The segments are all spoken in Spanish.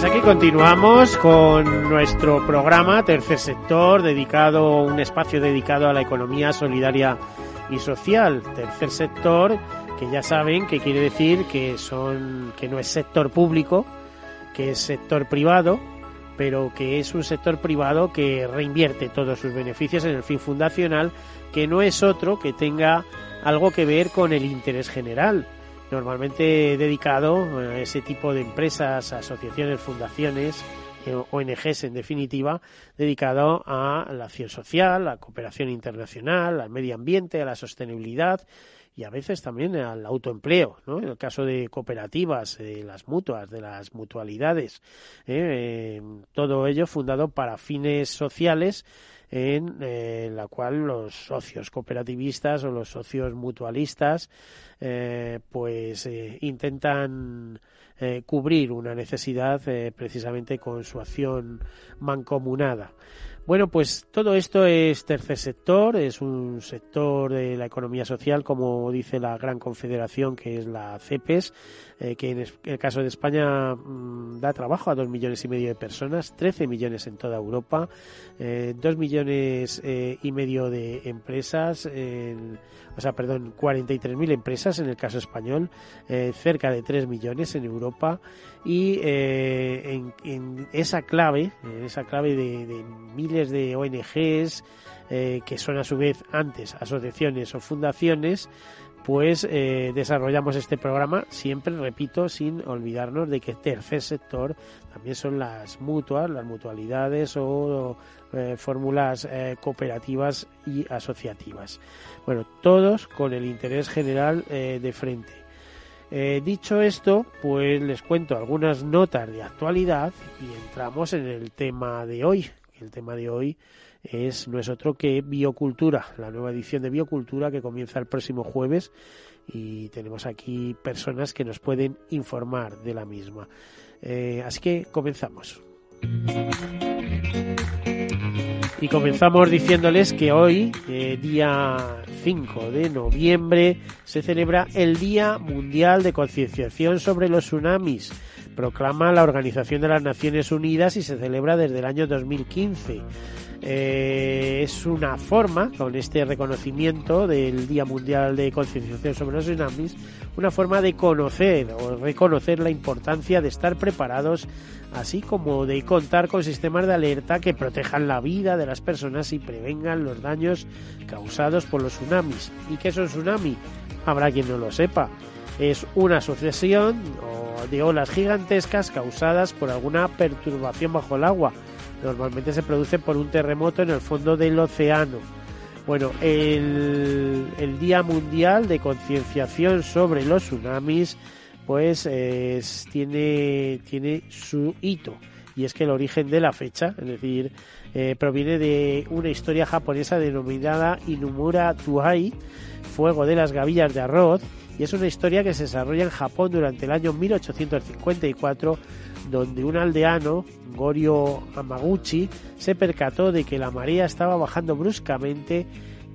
Pues aquí continuamos con nuestro programa Tercer Sector, dedicado, un espacio dedicado a la economía solidaria y social. Tercer sector, que ya saben que quiere decir que son, que no es sector público, que es sector privado, pero que es un sector privado que reinvierte todos sus beneficios en el fin fundacional, que no es otro que tenga algo que ver con el interés general, normalmente dedicado a ese tipo de empresas, asociaciones, fundaciones, eh, ONGs en definitiva, dedicado a la acción social, a la cooperación internacional, al medio ambiente, a la sostenibilidad y a veces también al autoempleo, ¿no? En el caso de cooperativas, de las mutuas, de las mutualidades, ¿eh? Eh, todo ello fundado para fines sociales en eh, la cual los socios cooperativistas o los socios mutualistas pues intentan cubrir una necesidad precisamente con su acción mancomunada. Bueno, pues todo esto es tercer sector, es un sector de la economía social, como dice la gran confederación que es la CEPES, eh, que en el caso de España mm, da trabajo a dos millones y medio de personas, 13 millones en toda Europa, eh, dos millones eh, y medio de empresas, o sea, perdón, 43.000 empresas en el caso español, cerca de 3 millones en Europa y en, esa clave, en esa clave de, de de ONGs, que son a su vez antes asociaciones o fundaciones, pues eh, desarrollamos este programa, siempre repito, sin olvidarnos de que tercer sector también son las mutuas, las mutualidades o eh, fórmulas eh, cooperativas y asociativas. Bueno, todos con el interés general de frente. dicho esto, pues les cuento algunas notas de actualidad y entramos en el tema de hoy. El tema de hoy es, no es otro que Biocultura, la nueva edición de Biocultura que comienza el próximo jueves y tenemos aquí personas que nos pueden informar de la misma. Eh, así que comenzamos. Y comenzamos diciéndoles que hoy, eh, día 5 de noviembre, se celebra el Día Mundial de Concienciación sobre los Tsunamis. Proclama la Organización de las Naciones Unidas y se celebra desde el año 2015. Eh, es una forma, con este reconocimiento del Día Mundial de Concienciación sobre los Tsunamis, una forma de conocer o reconocer la importancia de estar preparados, así como de contar con sistemas de alerta que protejan la vida de las personas y prevengan los daños causados por los tsunamis. ¿Y qué es un tsunami? Habrá quien no lo sepa. Es una sucesión de olas gigantescas causadas por alguna perturbación bajo el agua Normalmente se produce por un terremoto en el fondo del océano. Bueno, el, Día Mundial de Concienciación sobre los Tsunamis, pues tiene, tiene su hito. Y es que el origen de la fecha, es decir, eh, proviene de una historia japonesa denominada Inumura Tuai, Fuego de las Gavillas de Arroz, y es una historia que se desarrolla en Japón durante el año 1854 donde un aldeano, Gorio Amaguchi, se percató de que la marea estaba bajando bruscamente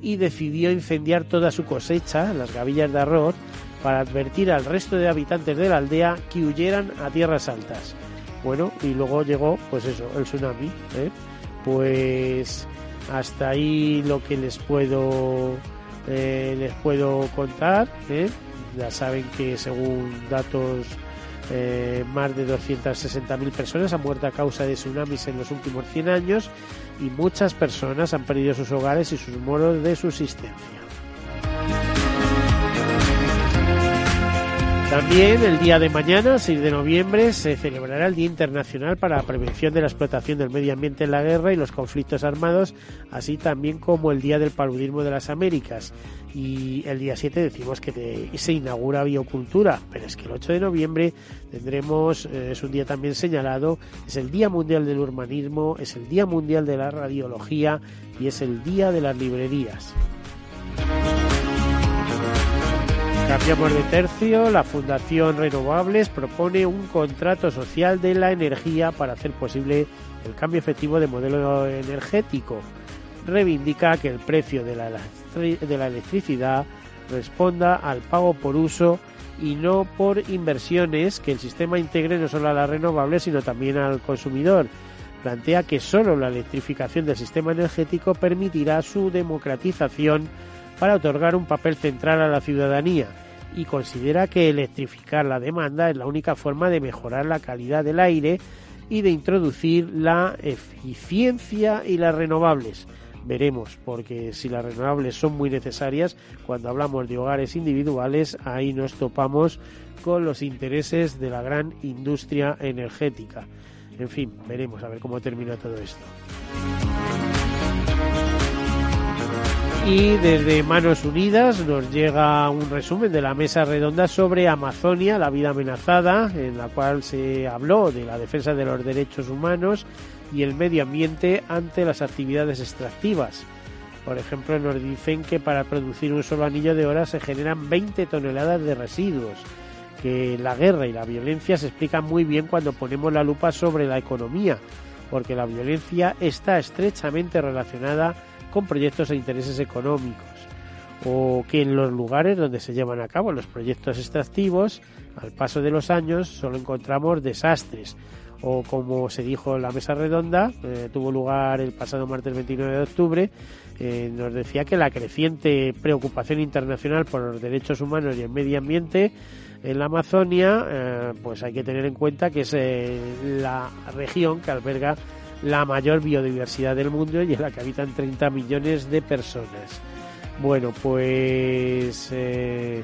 y decidió incendiar toda su cosecha, las gavillas de arroz, para advertir al resto de habitantes de la aldea que huyeran a tierras altas. Bueno, y luego llegó, pues eso, el tsunami. ¿eh? Pues hasta ahí lo que les puedo eh, les puedo contar. ¿eh? Ya saben que según datos eh, más de 260.000 personas han muerto a causa de tsunamis en los últimos 100 años y muchas personas han perdido sus hogares y sus modos de subsistencia. También el día de mañana, 6 de noviembre, se celebrará el Día Internacional para la Prevención de la Explotación del Medio Ambiente en la Guerra y los Conflictos Armados, así también como el Día del Paludismo de las Américas. Y el día 7 decimos que se inaugura Biocultura, pero es que el 8 de noviembre tendremos, eh, es un día también señalado, es el Día Mundial del Urbanismo, es el Día Mundial de la Radiología y es el Día de las Librerías. Cambiamos de tercio. La Fundación Renovables propone un contrato social de la energía para hacer posible el cambio efectivo de modelo energético. Reivindica que el precio de la, de la electricidad responda al pago por uso y no por inversiones que el sistema integre no solo a las renovables sino también al consumidor. Plantea que solo la electrificación del sistema energético permitirá su democratización para otorgar un papel central a la ciudadanía y considera que electrificar la demanda es la única forma de mejorar la calidad del aire y de introducir la eficiencia y las renovables. Veremos, porque si las renovables son muy necesarias, cuando hablamos de hogares individuales, ahí nos topamos con los intereses de la gran industria energética. En fin, veremos a ver cómo termina todo esto. Y desde Manos Unidas nos llega un resumen de la mesa redonda sobre Amazonia, la vida amenazada, en la cual se habló de la defensa de los derechos humanos y el medio ambiente ante las actividades extractivas. Por ejemplo, nos dicen que para producir un solo anillo de oro se generan 20 toneladas de residuos, que la guerra y la violencia se explican muy bien cuando ponemos la lupa sobre la economía, porque la violencia está estrechamente relacionada con proyectos e intereses económicos o que en los lugares donde se llevan a cabo los proyectos extractivos, al paso de los años solo encontramos desastres. O como se dijo en la mesa redonda, eh, tuvo lugar el pasado martes 29 de octubre, eh, nos decía que la creciente preocupación internacional por los derechos humanos y el medio ambiente en la Amazonia, eh, pues hay que tener en cuenta que es la región que alberga la mayor biodiversidad del mundo y en la que habitan 30 millones de personas. Bueno, pues eh,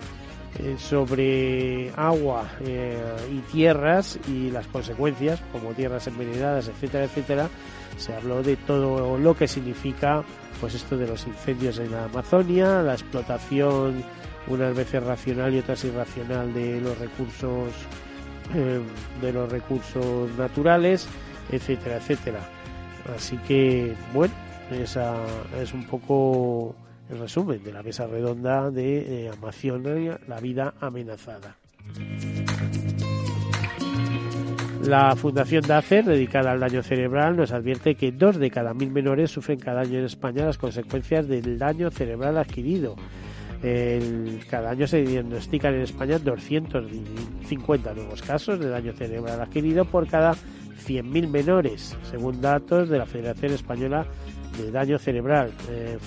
eh, sobre agua eh, y tierras y las consecuencias, como tierras envenenadas, etcétera, etcétera, se habló de todo lo que significa pues esto de los incendios en la Amazonia, la explotación unas veces racional y otras irracional de los recursos de los recursos naturales etcétera, etcétera. Así que, bueno, esa es un poco el resumen de la mesa redonda de eh, Amazonia, la vida amenazada. La Fundación DACER, dedicada al daño cerebral, nos advierte que dos de cada mil menores sufren cada año en España las consecuencias del daño cerebral adquirido. cada año se diagnostican en España 250 nuevos casos de daño cerebral adquirido por cada 100.000 menores, según datos de la Federación Española de Daño Cerebral, eh,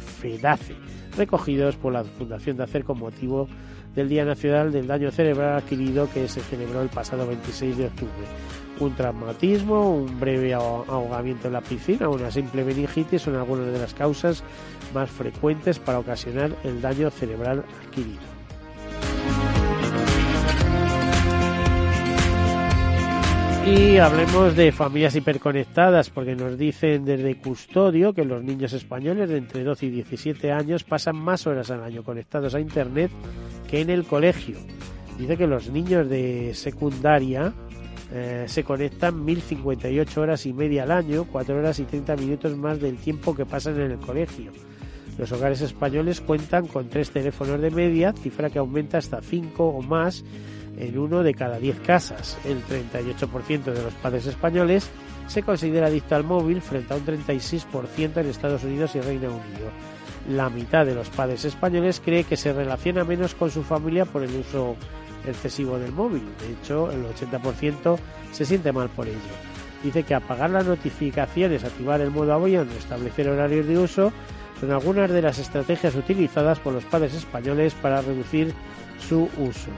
FEDACE, recogidos por la Fundación de Hacer con motivo del Día Nacional del Daño Cerebral Adquirido que se celebró el pasado 26 de octubre. Un traumatismo, un breve ahogamiento en la piscina una simple meningitis son algunas de las causas más frecuentes para ocasionar el daño cerebral adquirido. Y hablemos de familias hiperconectadas, porque nos dicen desde Custodio que los niños españoles de entre 12 y 17 años pasan más horas al año conectados a Internet que en el colegio. Dice que los niños de secundaria eh, se conectan 1058 horas y media al año, 4 horas y 30 minutos más del tiempo que pasan en el colegio. Los hogares españoles cuentan con tres teléfonos de media, cifra que aumenta hasta 5 o más en uno de cada diez casas. El 38% de los padres españoles se considera adicto al móvil frente a un 36% en Estados Unidos y Reino Unido. La mitad de los padres españoles cree que se relaciona menos con su familia por el uso excesivo del móvil. De hecho, el 80% se siente mal por ello. Dice que apagar las notificaciones, activar el modo avión o establecer horarios de uso son algunas de las estrategias utilizadas por los padres españoles para reducir su uso.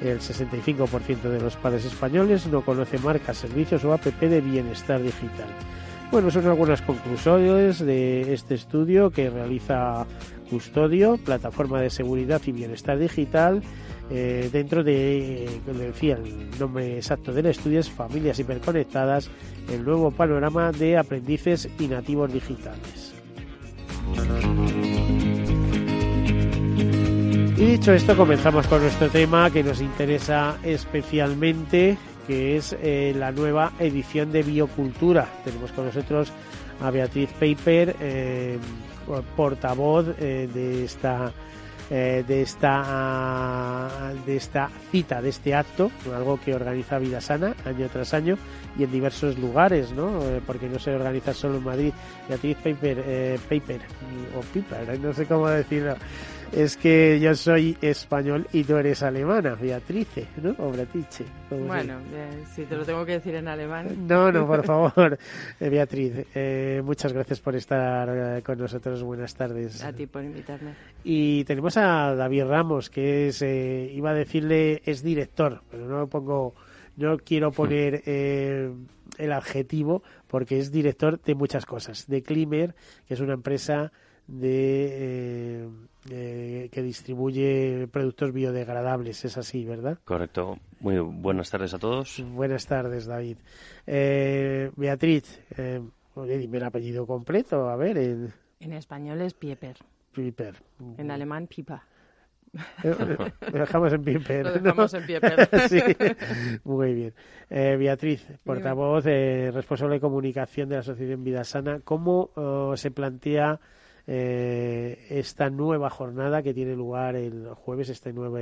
El 65% de los padres españoles no conoce marcas, servicios o app de bienestar digital. Bueno, son algunas conclusiones de este estudio que realiza Custodio, plataforma de seguridad y bienestar digital. Eh, dentro de, como decía, el nombre exacto del estudio es Familias Hiperconectadas, el nuevo panorama de aprendices y nativos digitales. Y dicho esto, comenzamos con nuestro tema que nos interesa especialmente, que es eh, la nueva edición de Biocultura. Tenemos con nosotros a Beatriz Paper, eh, portavoz eh, de esta de esta de esta cita de este acto algo que organiza Vida Sana año tras año y en diversos lugares no porque no se organiza solo en Madrid. Beatriz Paper eh, Paper o Piper no sé cómo decirlo es que yo soy español y tú eres alemana Beatrice no o Bueno, eh, si te lo tengo que decir en alemán. no, no, por favor, Eh, Beatriz. eh, muchas gracias por estar eh, con nosotros. Buenas tardes. A ti por invitarme. Y tenemos a David Ramos, que es, eh, iba a decirle, es director, pero no pongo, no quiero poner eh, el adjetivo porque es director de muchas cosas. De Climer, que es una empresa de eh, eh, que distribuye productos biodegradables. Es así, ¿verdad? Correcto. Muy buenas tardes a todos. Buenas tardes, David. Eh, Beatriz, eh, dime el apellido completo, a ver, en En español es Pieper. Piper. En alemán, Pipa. Eh, Lo dejamos en Piper. Lo ¿no? dejamos en Pieper. sí, muy bien. Eh, Beatriz, portavoz, eh, responsable de comunicación de la Asociación Vida Sana, ¿cómo eh, se plantea eh, esta nueva jornada que tiene lugar el jueves, este nuevo,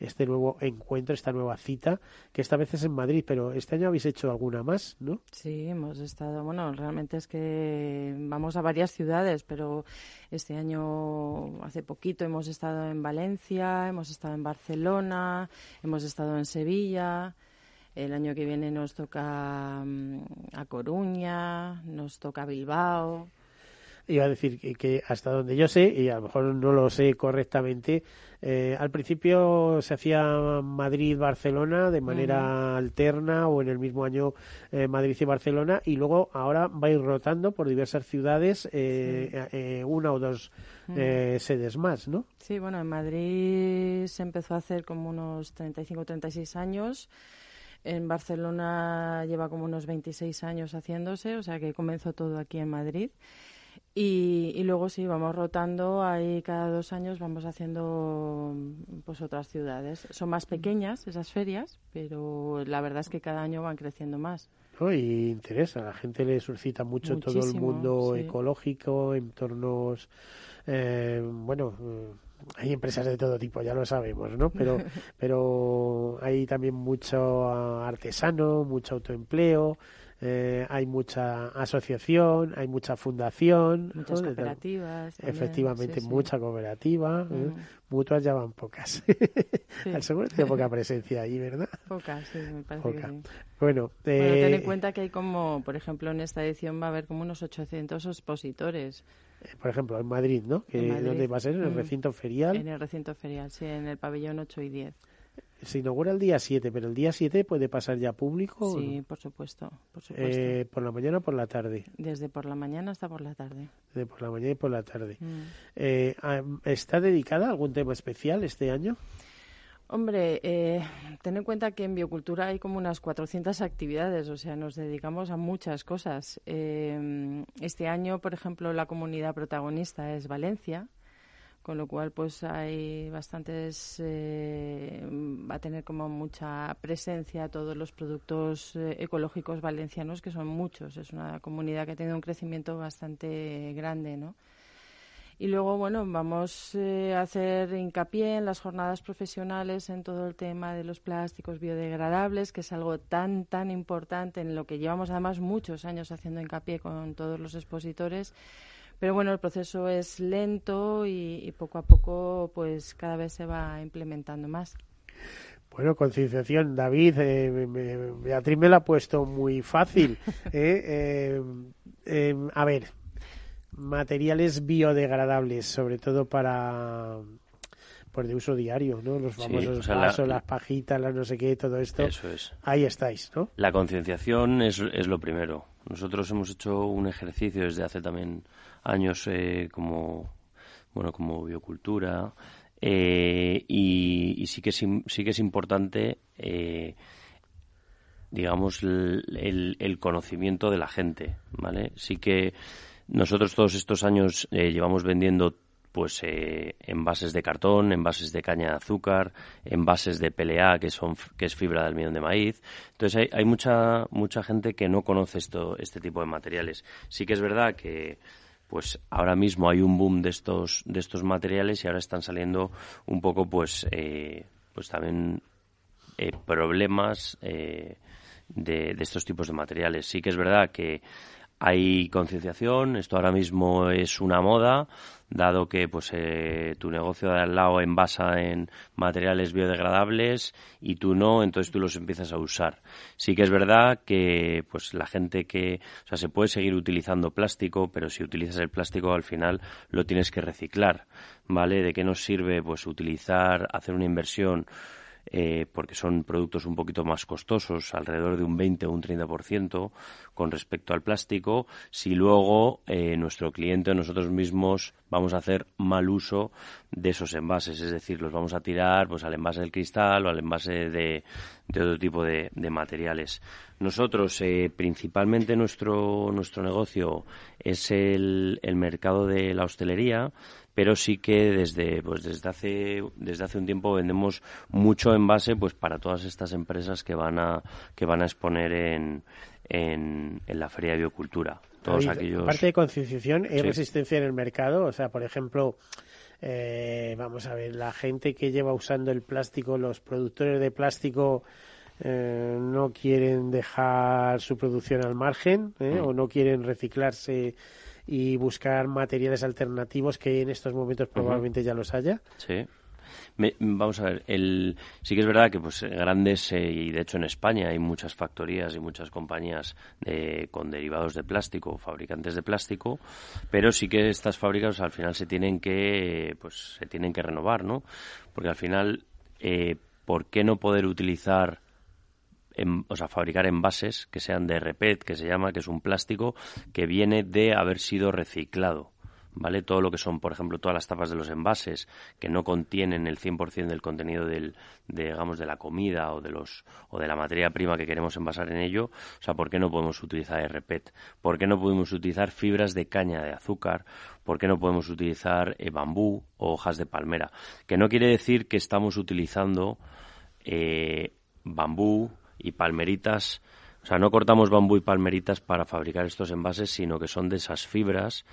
este nuevo encuentro, esta nueva cita, que esta vez es en Madrid, pero este año habéis hecho alguna más, ¿no? Sí, hemos estado, bueno, realmente es que vamos a varias ciudades, pero este año, hace poquito, hemos estado en Valencia, hemos estado en Barcelona, hemos estado en Sevilla. El año que viene nos toca mm, a Coruña, nos toca Bilbao. Iba a decir que, que hasta donde yo sé, y a lo mejor no lo sé correctamente, eh, al principio se hacía Madrid-Barcelona de manera alterna o en el mismo año eh, Madrid y Barcelona y luego ahora va a ir rotando por diversas ciudades eh, eh, una o dos eh, sedes más, ¿no? Sí, bueno, en Madrid se empezó a hacer como unos 35 o 36 años. En Barcelona lleva como unos 26 años haciéndose, o sea que comenzó todo aquí en Madrid. Y, y luego sí, vamos rotando, ahí cada dos años vamos haciendo pues otras ciudades. Son más pequeñas esas ferias, pero la verdad es que cada año van creciendo más. ¿no? Y interesa, a la gente le suscita mucho todo el mundo sí. ecológico, entornos, eh, bueno, eh, hay empresas de todo tipo, ya lo sabemos, ¿no? Pero, pero hay también mucho artesano, mucho autoempleo, eh, hay mucha asociación, hay mucha fundación, ¿no? Muchas tal- cooperativas. también, Efectivamente, sí, sí. mucha cooperativa, ¿eh? Mm. mutuas ya van pocas. Sí. Al seguro tiene poca presencia ahí, ¿verdad? Pocas, sí, me parece Poca. que. Bueno, Bueno, ten en eh, cuenta que hay como, por ejemplo, en esta edición va a haber como unos 800 expositores por ejemplo, en Madrid, ¿no? Que. ¿Dónde va a ser? En el Mm. recinto ferial. en el recinto ferial, sí, en el pabellón 8 y 10. Se inaugura el día 7, pero el día 7 puede pasar ya público. Sí, no? por supuesto, por supuesto. Eh, por la mañana o por la tarde. Desde por la mañana hasta por la tarde. De por la mañana y por la tarde. Mm. Eh, ah, ¿Está dedicada a algún tema especial este año? Hombre, eh, ten en cuenta que en biocultura hay como unas 400 actividades, o sea, nos dedicamos a muchas cosas. Eh, este año, por ejemplo, la comunidad protagonista es Valencia, con lo cual pues hay bastantes, eh, va a tener como mucha presencia todos los productos eh, ecológicos valencianos, que son muchos. Es una comunidad que ha tenido un crecimiento bastante grande, ¿no? Y luego, bueno, vamos eh, a hacer hincapié en las jornadas profesionales, en todo el tema de los plásticos biodegradables, que es algo tan, tan importante, en lo que llevamos además muchos años haciendo hincapié con todos los expositores. Pero bueno, el proceso es lento y, y poco a poco, pues cada vez se va implementando más. Bueno, concienciación, David, eh, me- Beatriz me la ha puesto muy fácil. ¿eh? Eh, eh, a ver, materiales biodegradables, sobre todo para pues de uso diario, ¿no? Los Sí, famosos o sea, la- vasos, las pajitas, las no sé qué, todo esto. Eso es. Ahí estáis, ¿no? La concienciación es, es lo primero. Nosotros hemos hecho un ejercicio desde hace también años eh, como bueno como biocultura eh, y, sí que es, sí que es importante eh, digamos el, conocimiento de la gente vale sí que nosotros todos estos años llevamos vendiendo pues eh, envases de cartón, envases de caña de azúcar, envases de PLA que son que es fibra de almidón de maíz. Entonces hay, hay mucha mucha gente que no conoce esto este tipo de materiales. Sí que es verdad que pues ahora mismo hay un boom de estos de estos materiales y ahora están saliendo un poco pues eh, pues también eh, problemas de, de estos tipos de materiales. Sí que es verdad que hay concienciación, esto ahora mismo es una moda, dado que pues eh, tu negocio de al lado envasa en materiales biodegradables y tú no, entonces tú los empiezas a usar. Sí que es verdad que pues la gente que, o sea, se puede seguir utilizando plástico, pero si utilizas el plástico al final lo tienes que reciclar, ¿vale? ¿De qué nos sirve pues utilizar, hacer una inversión eh, porque son productos un poquito más costosos, alrededor de un 20 o un 30% con respecto al plástico, si luego eh, nuestro cliente o nosotros mismos vamos a hacer mal uso de esos envases, es decir, los vamos a tirar pues al envase del cristal o al envase de, otro tipo de, materiales. Nosotros, eh, principalmente nuestro, nuestro negocio es el, el mercado de la hostelería, pero sí que desde pues desde hace desde hace un tiempo vendemos mucho envase pues para todas estas empresas que van a que van a exponer en en, la feria de biocultura todos aquellos aparte de concienciación hay resistencia en el mercado o sea por ejemplo eh, vamos a ver la gente que lleva usando el plástico los productores de plástico eh, no quieren dejar su producción al margen ¿eh? mm. o no quieren reciclarse y buscar materiales alternativos que en estos momentos probablemente ya los haya. Sí. vamos a ver, el, sí que es verdad que pues grandes, eh, y de hecho en España hay muchas factorías y muchas compañías con derivados de plástico, fabricantes de plástico, pero sí que estas fábricas al final se tienen que, pues se tienen que renovar, ¿no? Porque al final, eh, ¿por qué no poder utilizar o sea, fabricar envases que sean de repet, que se llama, que es un plástico que viene de haber sido reciclado. ¿Vale? Todo lo que son, por ejemplo, todas las tapas de los envases que no contienen el 100% del contenido del, de, digamos, de la comida o de los o de la materia prima que queremos envasar en ello, o sea, ¿por qué no podemos utilizar RPET? ¿Por qué no podemos utilizar fibras de caña de azúcar? ¿Por qué no podemos utilizar eh, bambú o hojas de palmera? Que no quiere decir que estamos utilizando eh, bambú, y palmeritas. O sea, no cortamos bambú y palmeritas para fabricar estos envases, sino que son de esas fibras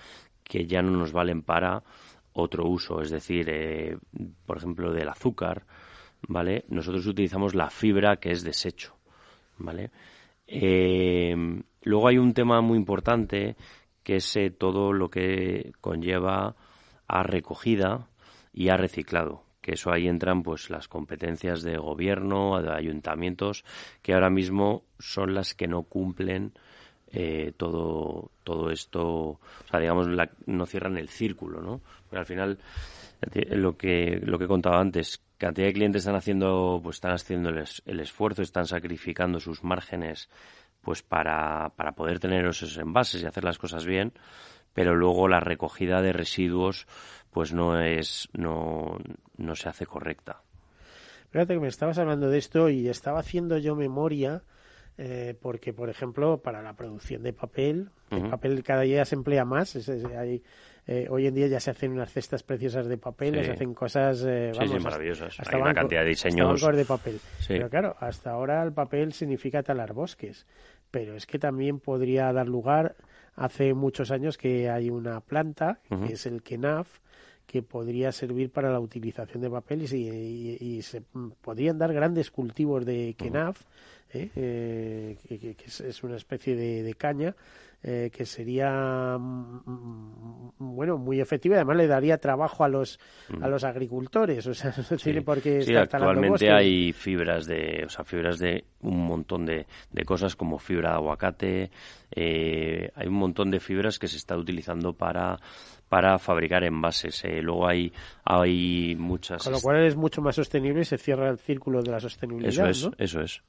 que ya no nos valen para otro uso. Es decir, eh, por ejemplo, del azúcar, ¿vale? Nosotros utilizamos la fibra que es desecho, ¿vale? Eh, luego hay un tema muy importante que es eh, todo lo que conlleva a recogida y a reciclado que eso ahí entran pues las competencias de gobierno, de ayuntamientos, que ahora mismo son las que no cumplen eh, todo todo esto, o sea, digamos, no cierran el círculo, ¿no? Porque al final lo que lo que he contado antes, cantidad de clientes están haciendo pues están haciendo el, esfuerzo, están sacrificando sus márgenes pues para, para poder tener esos envases y hacer las cosas bien, pero luego la recogida de residuos pues no es no, no se hace correcta. Fíjate que me estabas hablando de esto y estaba haciendo yo memoria eh, porque, por ejemplo, para la producción de papel, el papel cada día se emplea más. hay, eh, hoy en día ya se hacen unas cestas preciosas de papel, se hacen cosas eh, maravillosas. hay una cantidad de diseños. de papel. Pero claro, hasta ahora el papel significa talar bosques, pero es que también podría dar lugar. Hace muchos años que hay una planta, que es el KENAF, que podría servir para la utilización de papel y, se podrían dar grandes cultivos de kenaf, ¿eh? Eh, que, es, una especie de, caña eh, que sería mm, mm, bueno muy efectiva y además le daría trabajo a los a los agricultores. O sea porque sí, actualmente hay fibras de o sea fibras de un montón de, de cosas como fibra de aguacate hay un montón de fibras que se está utilizando para para fabricar envases. Eh, luego hay, hay muchas... Con lo cual es mucho más sostenible y se cierra el círculo de la sostenibilidad, Eso es, eso es.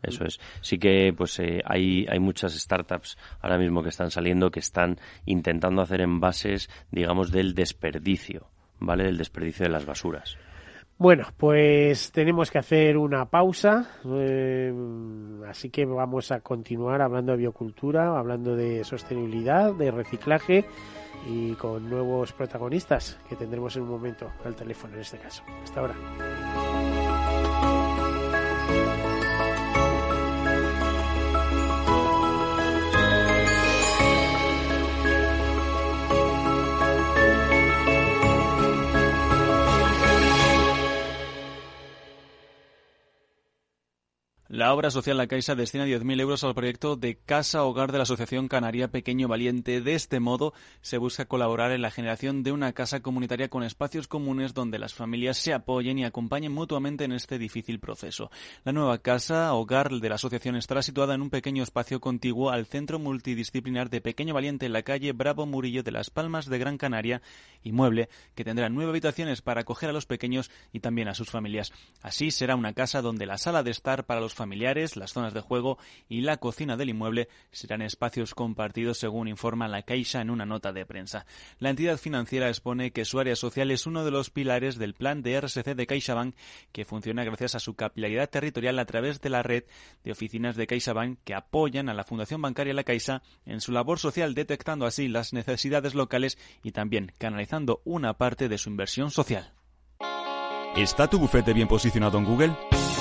Eso es. Sí que pues eh, hay, hay muchas startups ahora mismo que están saliendo que están intentando hacer envases, digamos, del desperdicio, ¿vale? Del desperdicio de las basuras. Bueno, pues tenemos que hacer una pausa, eh, así que vamos a continuar hablando de biocultura, hablando de sostenibilidad, de reciclaje y con nuevos protagonistas que tendremos en un momento al teléfono en este caso. Hasta ahora. La obra social La Caixa destina 10.000 euros al proyecto de Casa Hogar de la Asociación Canaria Pequeño Valiente. De este modo, se busca colaborar en la generación de una casa comunitaria con espacios comunes donde las familias se apoyen y acompañen mutuamente en este difícil proceso. La nueva Casa Hogar de la asociación estará situada en un pequeño espacio contiguo al Centro Multidisciplinar de Pequeño Valiente en la calle Bravo Murillo de Las Palmas de Gran Canaria, inmueble que tendrá nueve habitaciones para acoger a los pequeños y también a sus familias. Así será una casa donde la sala de estar para los familiares, las zonas de juego y la cocina del inmueble serán espacios compartidos según informa la Caixa en una nota de prensa. La entidad financiera expone que su área social es uno de los pilares del plan de RSC de CaixaBank que funciona gracias a su capilaridad territorial a través de la red de oficinas de CaixaBank que apoyan a la Fundación Bancaria La Caixa en su labor social detectando así las necesidades locales y también canalizando una parte de su inversión social. ¿Está tu bufete bien posicionado en Google?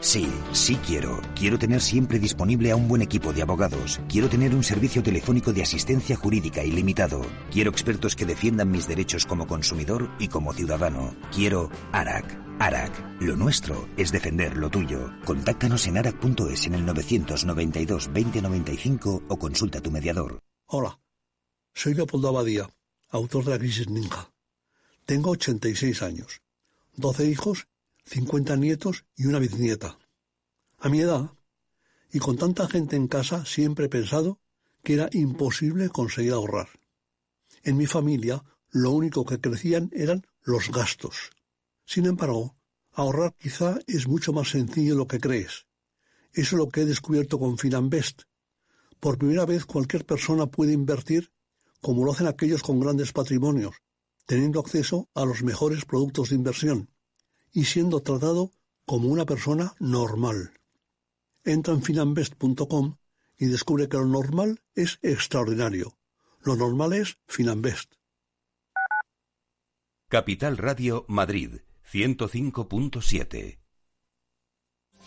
Sí, sí quiero. Quiero tener siempre disponible a un buen equipo de abogados. Quiero tener un servicio telefónico de asistencia jurídica ilimitado. Quiero expertos que defiendan mis derechos como consumidor y como ciudadano. Quiero ARAC. ARAC. Lo nuestro es defender lo tuyo. Contáctanos en arac.es en el 992 2095 o consulta a tu mediador. Hola, soy Leopoldo Abadía, autor de La Crisis Ninja. Tengo 86 años, 12 hijos 50 nietos y una bisnieta. A mi edad, y con tanta gente en casa, siempre he pensado que era imposible conseguir ahorrar. En mi familia, lo único que crecían eran los gastos. Sin embargo, ahorrar quizá es mucho más sencillo de lo que crees. Eso es lo que he descubierto con Finanbest. Por primera vez cualquier persona puede invertir como lo hacen aquellos con grandes patrimonios, teniendo acceso a los mejores productos de inversión y siendo tratado como una persona normal. Entra en finambest.com y descubre que lo normal es extraordinario. Lo normal es Finambest. Capital Radio Madrid 105.7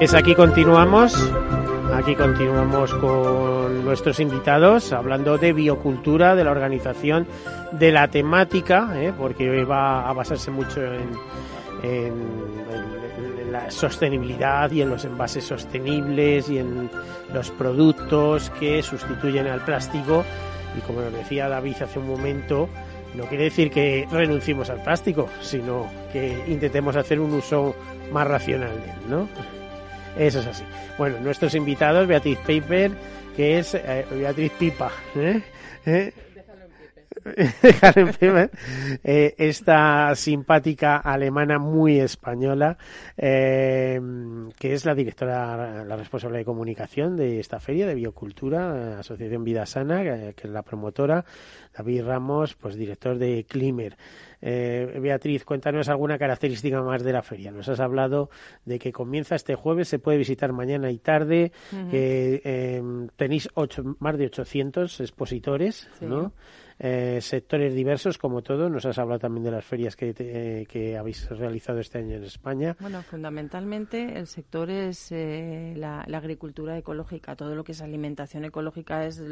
Es aquí continuamos, aquí continuamos con nuestros invitados hablando de biocultura, de la organización, de la temática, ¿eh? porque va a basarse mucho en, en la sostenibilidad y en los envases sostenibles y en los productos que sustituyen al plástico. Y como nos decía David hace un momento, no quiere decir que renunciemos al plástico, sino que intentemos hacer un uso más racional de él, ¿no? Eso es así. Bueno, nuestros invitados, Beatriz Paper, que es eh, Beatriz Pipa, ¿eh? ¿Eh? eh esta simpática alemana muy española, eh, que es la directora, la responsable de comunicación de esta feria de biocultura, Asociación Vida Sana, que, que es la promotora, David Ramos, pues director de Climer. Eh, Beatriz, cuéntanos alguna característica más de la feria. Nos has hablado de que comienza este jueves, se puede visitar mañana y tarde, eh, tenéis ocho, más de 800 expositores, ¿no? Eh, sectores diversos como todo. Nos has hablado también de las ferias que, que habéis realizado este año en España. Bueno, fundamentalmente el sector es la, la, agricultura ecológica. Todo lo que es alimentación ecológica es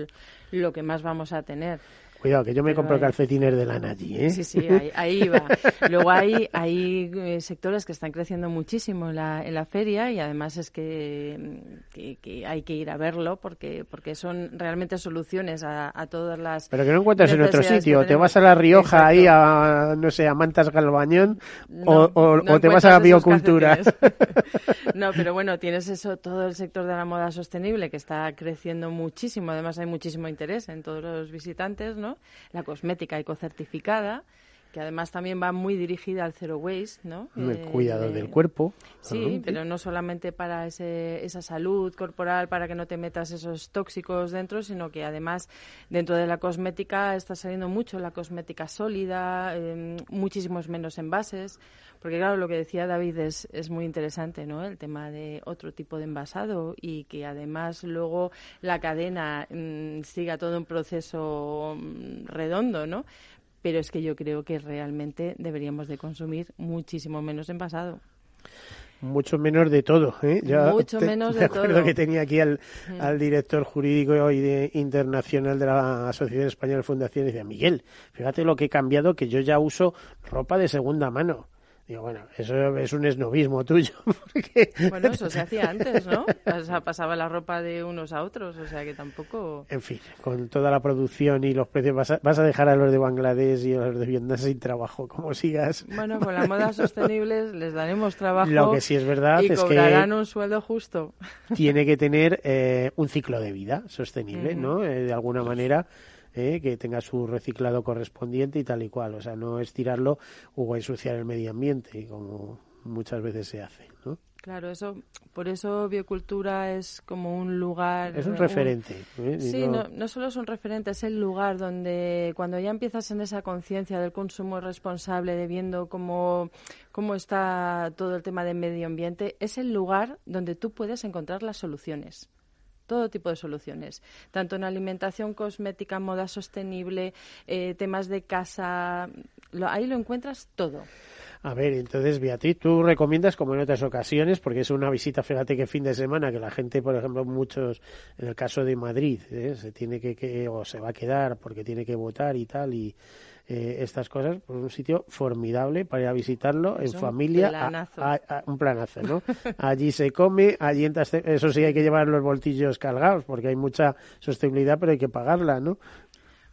lo que más vamos a tener. Cuidado, que yo me compro calcetines de lana allí, ¿eh? Sí, sí, ahí, va. Luego hay, hay eh, sectores que están creciendo muchísimo en la, en la feria y además es que, que, hay que ir a verlo porque, porque son realmente soluciones a, a todas las... Pero que no encuentras en otro sitio. Te vas a La Rioja ahí a, no sé, a Mantas Galbañón o, o, te vas a la biocultura. no, pero bueno, tienes eso, todo el sector de la moda sostenible que está creciendo muchísimo. Además hay muchísimo interés en todos los visitantes, ¿no? La cosmética ecocertificada, que además también va muy dirigida al zero waste, ¿no? El eh, cuidado del cuerpo. Sí, pero no solamente para ese, esa salud corporal, para que no te metas esos tóxicos dentro, sino que además dentro de la cosmética está saliendo mucho la cosmética sólida, em, muchísimos menos envases. Porque claro, lo que decía David es, es muy interesante, ¿no? El tema de otro tipo de envasado y que además luego la cadena mm, siga todo un proceso mm, redondo, ¿no? Pero es que yo creo que realmente deberíamos de consumir muchísimo menos envasado mucho menos de todo. ¿eh? mucho menos de acuerdo que tenía aquí al, al director jurídico y de, internacional de la Asociación Española de Fundaciones y decía, Miguel, fíjate lo que he cambiado, que yo ya uso ropa de segunda mano. Digo, bueno, eso es un esnovismo tuyo. Bueno, eso se hacía antes, ¿no? O sea, pasaba la ropa de unos a otros, o sea que tampoco... En fin, con toda la producción y los precios, vas a, vas a dejar a los de Bangladesh y a los de Vietnam sin trabajo, como sigas. Bueno, con la moda sostenible les daremos trabajo Lo que sí es verdad y es cobrarán un sueldo justo. Tiene que tener eh, un ciclo de vida sostenible, ¿no? Eh, de alguna manera ¿eh? que tenga su reciclado correspondiente y tal y cual. O sea, no estirarlo o ensuciar el medio ambiente, como muchas veces se hace, ¿no? Claro, eso, por eso biocultura es como un lugar. Es un referente. ¿eh? Sí, no, no, solo es un referente, es el lugar donde cuando ya empiezas en esa conciencia del consumo responsable, de viendo cómo, cómo está todo el tema del medio ambiente, es el lugar donde tú puedes encontrar las soluciones todo tipo de soluciones, tanto en alimentación, cosmética, moda sostenible, eh, temas de casa, ahí lo encuentras todo. A ver, entonces, Beatriz, tú recomiendas, como en otras ocasiones, porque es una visita, fíjate que fin de semana, que la gente, por ejemplo, muchos, en el caso de Madrid, ¿eh? se tiene que, que, o se va a quedar porque tiene que votar y tal, y eh, estas cosas, pues un sitio formidable para ir a visitarlo en familia. Planazo. un planazo, ¿no? allí se come, allí entras, eso sí hay que llevar los bolsillos cargados porque hay mucha sostenibilidad, pero hay que pagarla, ¿no?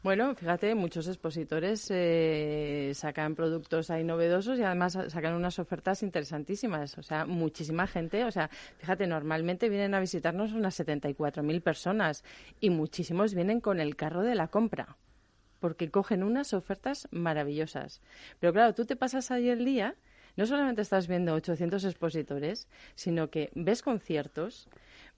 Bueno, fíjate, muchos expositores eh, sacan productos ahí novedosos y además sacan unas ofertas interesantísimas. O sea, muchísima gente. O sea, fíjate, normalmente vienen a visitarnos unas 74.000 personas y muchísimos vienen con el carro de la compra porque cogen unas ofertas maravillosas. Pero claro, tú te pasas ahí el día, no solamente estás viendo 800 expositores, sino que ves conciertos,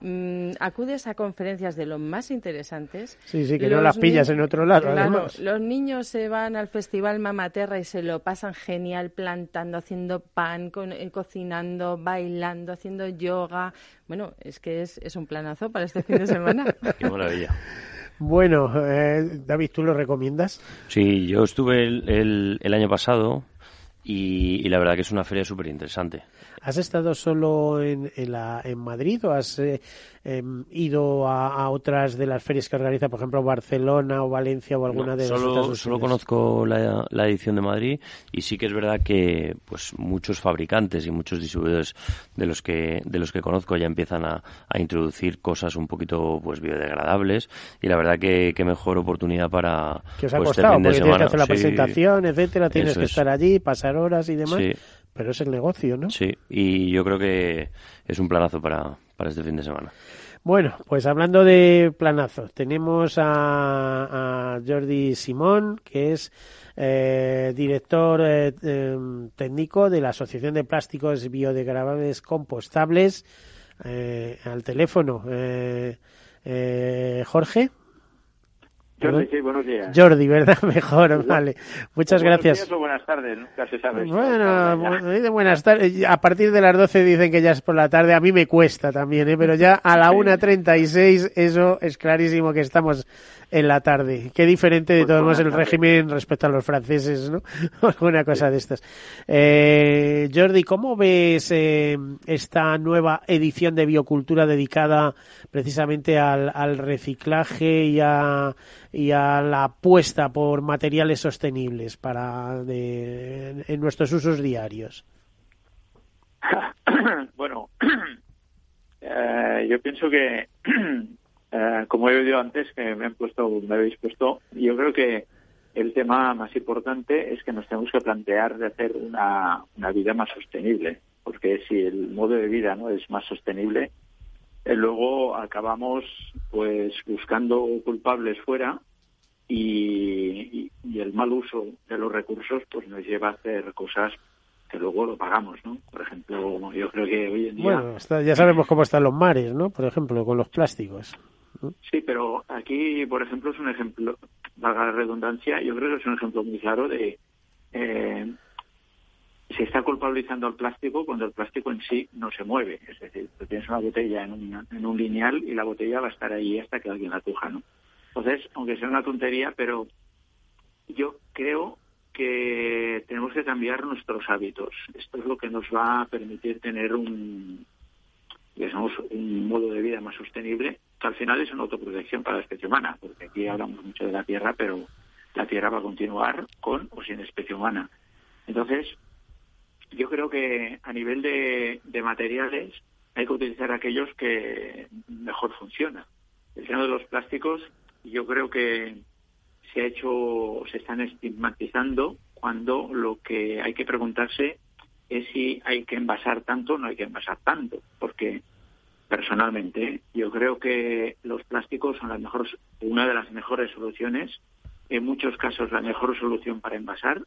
Mm, acudes a conferencias de lo más interesantes. Sí, sí, que no las pillas en otro lado. los niños se van al Festival Mamaterra y se lo pasan genial plantando, haciendo pan, eh, cocinando, bailando, haciendo yoga. Bueno, es que es, es un planazo para este fin de semana. Qué maravilla. Bueno, eh, David, ¿tú lo recomiendas? Sí, yo estuve el, el, año pasado y, la verdad que es una feria súper interesante. ¿Has estado solo en, en, la, en Madrid o has eh, em, ido a, otras de las ferias que organiza, por ejemplo, Barcelona o Valencia o alguna de solo, otras? Solo conozco la, la, edición de Madrid y sí que es verdad que pues muchos fabricantes y muchos distribuidores de los que de los que conozco ya empiezan a, a introducir cosas un poquito pues biodegradables y la verdad que, qué mejor oportunidad para que os ha pues, costado, este porque tienes que hacer la presentación, etcétera, tienes que estar allí, pasar horas y demás. Sí. Pero es el negocio, ¿no? Sí, y yo creo que es un planazo para, para este fin de semana. Bueno, pues hablando de planazos, tenemos a, a Jordi Simón, que es eh, director eh, em, técnico de la Asociación de Plásticos Biodegradables Compostables, eh, al teléfono. Jorge. Jordi, sí, buenos días. Jordi, ¿verdad? Mejor, vale. Muchas gracias. Días o buenas tardes, nunca se sabe. Bueno, buenas tardes. A partir de las 12 dicen que ya es por la tarde. A mí me cuesta también, ¿eh? pero ya a la 1.36 eso es clarísimo que estamos en la tarde. Qué diferente de pues todos modos el régimen respecto a los franceses, ¿no? Una cosa de estas. Eh, Jordi, ¿cómo ves eh, esta nueva edición de Biocultura dedicada precisamente al, al reciclaje y a, y a la apuesta por materiales sostenibles para de, en nuestros usos diarios? bueno, eh, yo pienso que eh, como he oído antes que me han puesto, me habéis puesto, yo creo que el tema más importante es que nos tenemos que plantear de hacer una, vida más sostenible, porque si el modo de vida no es más sostenible, eh, luego acabamos pues buscando culpables fuera y, y, el mal uso de los recursos pues nos lleva a hacer cosas que luego lo pagamos, ¿no? Por ejemplo, yo creo que hoy en día... Bueno, ya sabemos cómo están los mares, ¿no? Por ejemplo, con los plásticos. Sí, pero aquí, por ejemplo, es un ejemplo, valga la redundancia, yo creo que es un ejemplo muy claro de eh, se está culpabilizando al plástico cuando el plástico en sí no se mueve. Es decir, tú tienes una botella en un, en un lineal y la botella va a estar ahí hasta que alguien la coja, ¿no? Entonces, aunque sea una tontería, pero yo creo que tenemos que cambiar nuestros hábitos. Esto es lo que nos va a permitir tener un, un modo de vida más sostenible, que al final es una autoprotección para la especie humana, porque aquí hablamos mucho de la Tierra, pero la Tierra va a continuar con o sin especie humana. Entonces, yo creo que a nivel de, materiales hay que utilizar aquellos que mejor funcionan. El tema de los plásticos, yo creo que se ha hecho, se están estigmatizando cuando lo que hay que preguntarse es si hay que envasar tanto o no hay que envasar tanto, porque personalmente yo creo que los plásticos son la mejor, una de las mejores soluciones, en muchos casos la mejor solución para envasar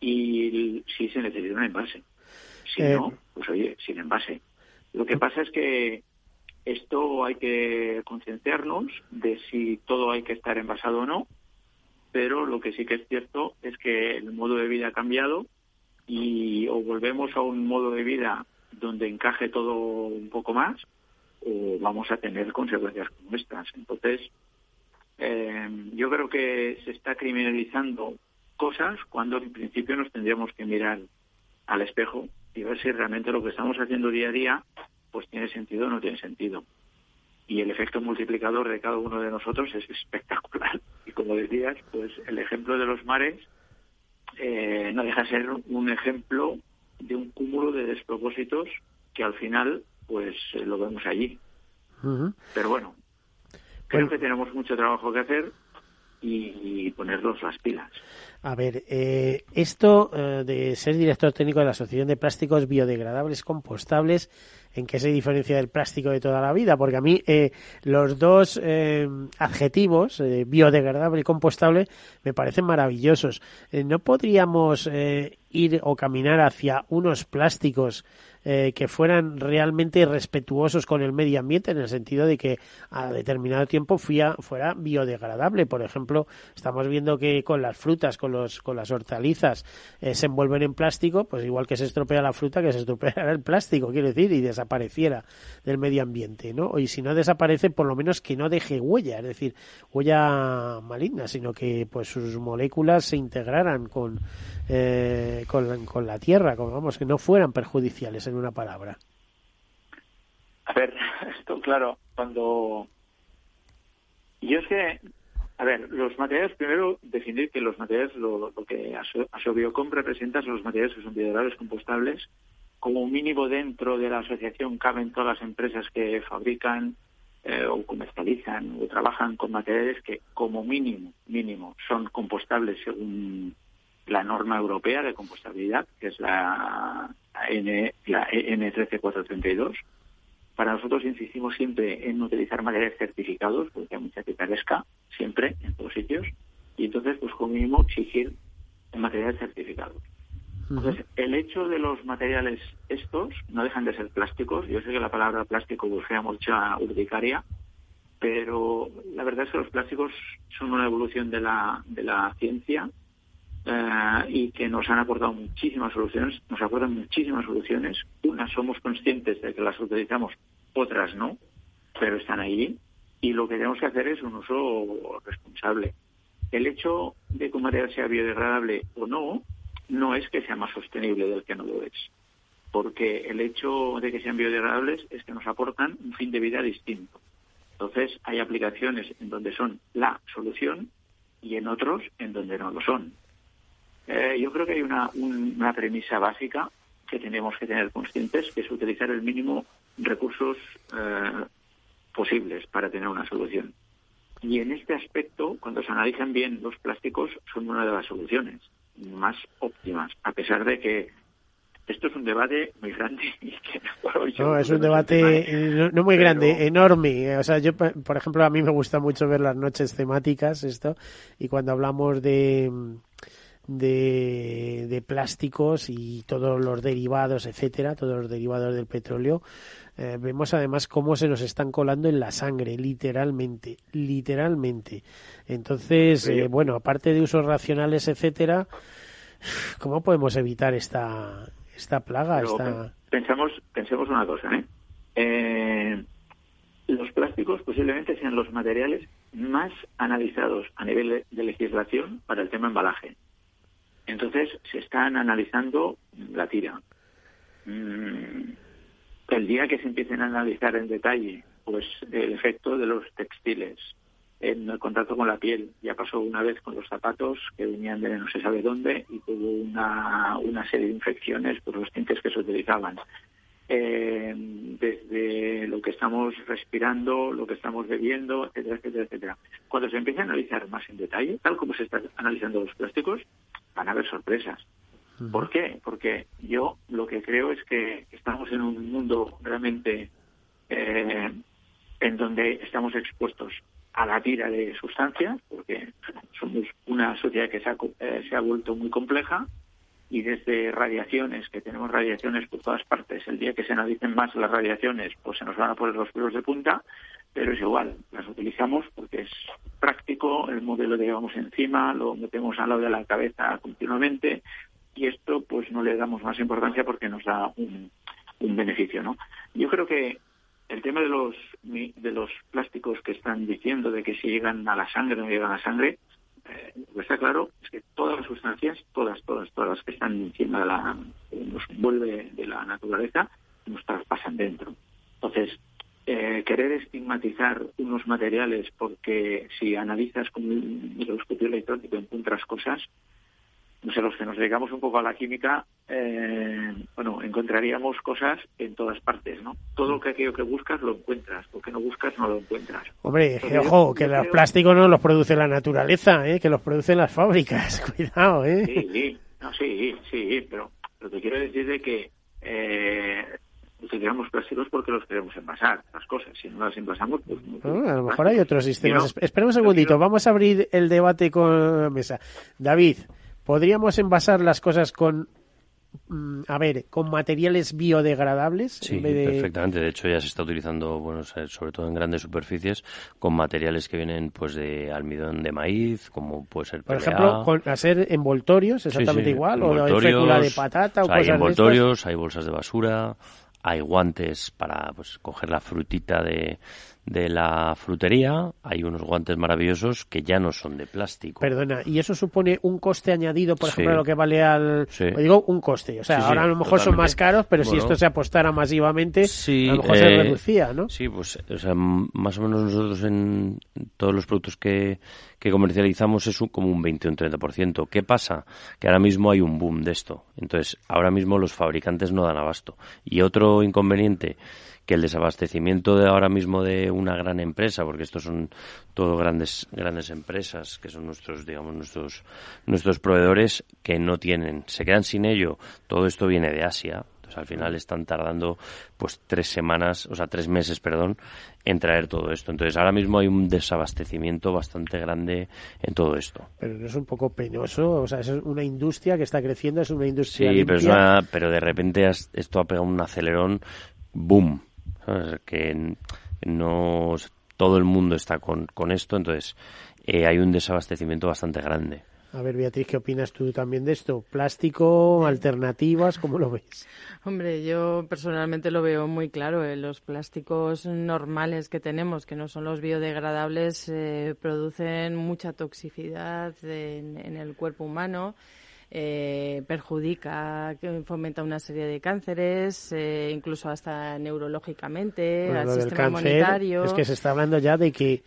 y si se necesita un envase. Si eh. no, pues oye, sin envase. Lo que pasa es que esto hay que concienciarnos de si todo hay que estar envasado o no, pero lo que sí que es cierto es que el modo de vida ha cambiado y o volvemos a un modo de vida donde encaje todo un poco más o vamos a tener consecuencias como estas. Entonces, eh, yo creo que se está criminalizando cosas cuando en principio nos tendríamos que mirar al espejo y ver si realmente lo que estamos haciendo día a día pues tiene sentido o no tiene sentido. Y el efecto multiplicador de cada uno de nosotros es espectacular. Y como decías, pues el ejemplo de los mares eh, no deja de ser un ejemplo de un cúmulo de despropósitos que al final pues eh, lo vemos allí. Pero bueno, creo que tenemos mucho trabajo que hacer y, ponernos las pilas. A ver, eh, esto eh, de ser director técnico de la Asociación de Plásticos Biodegradables Compostables, ¿en qué se diferencia del plástico de toda la vida? Porque a mí eh, los dos adjetivos, biodegradable y compostable, me parecen maravillosos. ¿No podríamos ir o caminar hacia unos plásticos eh, que fueran realmente respetuosos con el medio ambiente en el sentido de que a determinado tiempo fuera biodegradable. Por ejemplo, estamos viendo que con las frutas, con, los, con las hortalizas, eh, se envuelven en plástico, pues igual que se estropea la fruta, que se estropeara el plástico, quiero decir, y desapareciera del medio ambiente, ¿no? Y si no desaparece, por lo menos que no deje huella, es decir, huella maligna, sino que pues sus moléculas se integraran con, eh, con, con la tierra, como vamos, que no fueran perjudiciales en una palabra? A ver, esto claro, cuando yo es que, a ver, los materiales, primero definir que los materiales, lo, que Asobiocom representa son los materiales que son biodegradables, compostables, como mínimo dentro de la asociación caben todas las empresas que fabrican eh, o comercializan o trabajan con materiales que como mínimo, mínimo, son compostables según la norma europea de compostabilidad, que es la, N, la EN 13432. Para nosotros insistimos siempre en utilizar materiales certificados, porque hay mucha picaresca, siempre, en todos sitios, y entonces, pues como mínimo, exigir materiales certificados. Entonces, el hecho de los materiales estos no dejan de ser plásticos. Yo sé que la palabra plástico busca mucha urticaria, pero la verdad es que los plásticos son una evolución de la, de la ciencia eh, y que nos han aportado muchísimas soluciones, nos aportan muchísimas soluciones. Unas somos conscientes de que las utilizamos, otras no, pero están ahí y lo que tenemos que hacer es un uso responsable. El hecho de que un material sea biodegradable o no, no es que sea más sostenible del que no lo es, porque el hecho de que sean biodegradables es que nos aportan un fin de vida distinto. Entonces, hay aplicaciones en donde son la solución y en otros en donde no lo son. Eh, yo creo que hay una, una premisa básica que tenemos que tener conscientes, que es utilizar el mínimo recursos eh, posibles para tener una solución. Y en este aspecto, cuando se analizan bien los plásticos, son una de las soluciones más óptimas, a pesar de que esto es un debate muy grande y que no, es un debate no, muy grande, enorme. O sea, yo, por ejemplo, a mí me gusta mucho ver las noches temáticas, esto, y cuando hablamos de de, de plásticos y todos los derivados, etcétera, todos los derivados del petróleo, eh, vemos además cómo se nos están colando en la sangre, literalmente, literalmente. Entonces, eh, bueno, aparte de usos racionales, etcétera, ¿cómo podemos evitar esta, esta plaga? esta... Pensamos, pensemos una cosa, ¿eh? ¿eh? Los plásticos posiblemente sean los materiales más analizados a nivel de legislación para el tema embalaje. Entonces se están analizando la tira. Mm, el día que se empiecen a analizar en detalle pues el efecto de los textiles en el contacto con la piel. Ya pasó una vez con los zapatos que venían de no se sabe dónde y tuvo una, una serie de infecciones por los tintes que se utilizaban. Eh, desde lo que estamos respirando, lo que estamos bebiendo, etcétera, etcétera, etcétera. Cuando se empiece a analizar más en detalle, tal como se están analizando los plásticos, van a haber sorpresas. ¿Por qué? Porque yo lo que creo es que estamos en un mundo realmente eh, en donde estamos expuestos a la tira de sustancias, porque somos una sociedad que se ha, eh, se ha vuelto muy compleja, y desde radiaciones, que tenemos radiaciones por todas partes, el día que se analicen más las radiaciones, pues se nos van a poner los pelos de punta, pero es igual, las utilizamos porque es práctico, el modelo de llevamos encima, lo metemos al lado de la cabeza continuamente y esto pues no le damos más importancia porque nos da un, beneficio, ¿no? Yo creo que el tema de los de los plásticos que están diciendo de que si llegan a la sangre no llegan a la sangre, eh, lo que está claro es que todas las sustancias, todas, todas, todas las que están encima de la, nos envuelve de la naturaleza, nos traspasan dentro. Entonces, eh, querer estigmatizar unos materiales porque si analizas con el microscopio electrónico encuentras cosas, no sé, los que nos dedicamos un poco a la química, eh, bueno, encontraríamos cosas en todas partes, ¿no? Todo lo que aquello que buscas lo encuentras, lo que no buscas no lo encuentras. Hombre, ojo, que los plásticos no los produce la naturaleza, ¿eh? que los producen las fábricas, cuidado, ¿eh? Sí, sí, no, sí, sí, pero lo que quiero decir es que eh, utilizamos plásticos porque los queremos envasar, las cosas. Si no las envasamos, pues... Ah, a lo mejor hay otros sistemas. Esperemos un segundito, vamos a abrir el debate con la mesa. David, ¿Podríamos envasar las cosas con mm, a ver, con materiales biodegradables. Sí, perfectamente. De hecho, ya se está utilizando, bueno, sobre todo en grandes superficies, con materiales que vienen, pues, de almidón de maíz, como puede ser. Por ejemplo, con hacer envoltorios, exactamente igual, o fécula de patata, o, Hay envoltorios, hay bolsas de basura, hay guantes para, pues, coger la frutita de de la frutería hay unos guantes maravillosos que ya no son de plástico. Perdona, ¿y eso supone un coste añadido, por ejemplo, a lo que vale al... Digo, un coste. O sea, ahora a lo mejor son más caros, pero si esto se apostara masivamente, a lo mejor se eh, reducía, ¿no? Sí, pues o sea, más o menos nosotros en todos los productos que, que comercializamos es un, como un 20 o un 30%. ¿Qué pasa? Que ahora mismo hay un boom de esto. Entonces, ahora mismo los fabricantes no dan abasto. Y otro inconveniente que el desabastecimiento de ahora mismo de una gran empresa, porque estos son todo grandes grandes empresas que son nuestros digamos nuestros nuestros proveedores que no tienen, se quedan sin ello. Todo esto viene de Asia. Entonces al final están tardando pues tres semanas, o sea tres meses, perdón, en traer todo esto. Entonces ahora mismo hay un desabastecimiento bastante grande en todo esto. Pero no es un poco penoso, o sea es una industria que está creciendo, es una industria. Sí, pero, pero de repente esto ha pegado un acelerón, boom que no todo el mundo está con, con esto, entonces eh, hay un desabastecimiento bastante grande. A ver, Beatriz, ¿qué opinas tú también de esto? ¿Plástico, alternativas? ¿Cómo lo ves? Hombre, yo personalmente lo veo muy claro. Eh, los plásticos normales que tenemos, que no son los biodegradables, eh, producen mucha toxicidad en el cuerpo humano eh, perjudica, fomenta una serie de cánceres, eh, incluso hasta neurológicamente, al sistema inmunitario. Es que se está hablando ya de que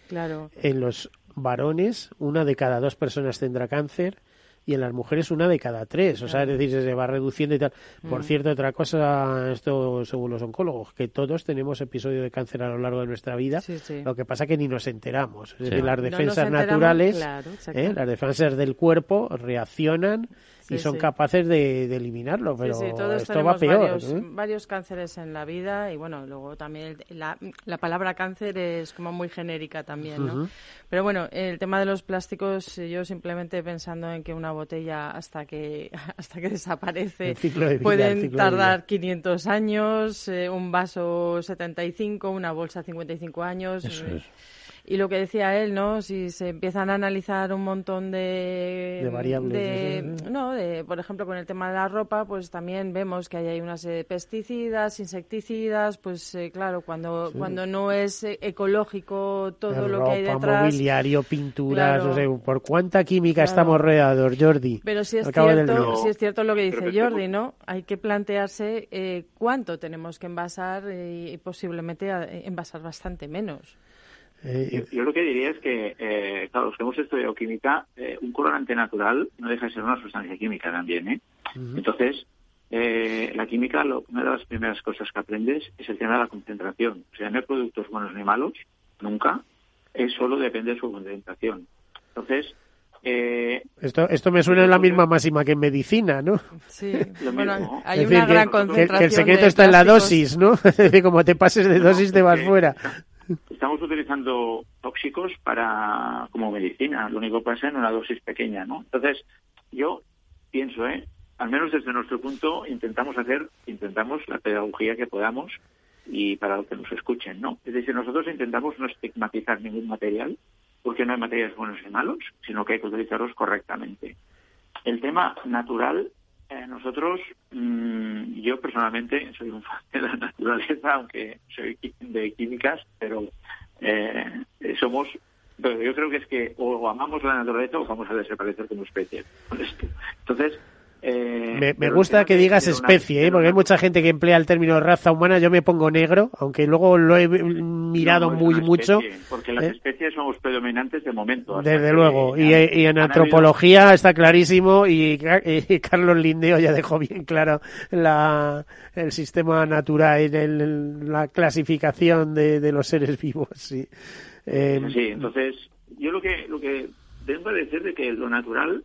en los varones una de cada dos personas tendrá cáncer y en las mujeres una de cada tres, o sea, es decir, se va reduciendo y tal. Por mm. cierto, otra cosa, esto según los oncólogos, que todos tenemos episodio de cáncer a lo largo de nuestra vida, lo que pasa que ni nos enteramos. Es decir, las defensas naturales, ¿eh? las defensas del cuerpo reaccionan y son capaces de, eliminarlo, pero esto va peor. Varios, varios, cánceres en la vida y bueno, luego también la, la palabra cáncer es como muy genérica también, ¿no? Pero bueno, el tema de los plásticos, yo simplemente pensando en que una botella hasta que hasta que desaparece pueden tardar 500 años, eh, un vaso 75, una bolsa 55 años. Eso es. Y lo que decía él, ¿no? Si se empiezan a analizar un montón de... De variables. no, de, por ejemplo, con el tema de la ropa, pues también vemos que hay unas eh, pesticidas, insecticidas, pues eh, claro, cuando, cuando no es eh, ecológico todo lo que hay detrás... mobiliario, pinturas, no sé, ¿por cuánta química estamos rodeados, Jordi? Pero si es, cierto, si es cierto lo que dice Jordi, ¿no? Hay que plantearse cuánto tenemos que envasar y posiblemente envasar bastante menos. Eh, yo, lo que diría es que, eh, claro, los que hemos estudiado química, eh, un colorante natural no deja de ser una sustancia química también, ¿eh? Entonces, la química, lo, una de las primeras cosas que aprendes es el tema de la concentración. O sea, no hay productos buenos ni malos, nunca, es solo depende de su concentración. Entonces, esto, esto me suena en la misma máxima que en medicina, ¿no? Sí, bueno, hay una gran concentración. Que, el secreto está en la dosis, ¿no? como te pases de dosis te vas fuera estamos utilizando tóxicos para como medicina, lo único que pasa en una dosis pequeña, ¿no? Entonces, yo pienso, ¿eh? al menos desde nuestro punto, intentamos hacer, intentamos la pedagogía que podamos y para que nos escuchen, ¿no? Es decir, nosotros intentamos no estigmatizar ningún material, porque no hay materiales buenos y malos, sino que hay que utilizarlos correctamente. El tema natural eh, nosotros, mm, yo personalmente soy un fan de la naturaleza, aunque soy de químicas, pero eh, somos, pero yo creo que es que o amamos la naturaleza o vamos a desaparecer como especie. Entonces, eh, me, gusta que digas especie, ¿eh? porque hay mucha gente que emplea el término raza humana. Yo me pongo negro, aunque luego lo he mirado muy mucho. Porque las especies somos predominantes de momento. Desde luego. Y, en antropología está clarísimo y, Carlos Lindeo ya dejó bien claro la, el sistema natural, la clasificación de, de, los seres vivos. Sí. Eh, sí, entonces yo lo que lo que tengo que decir de que lo natural,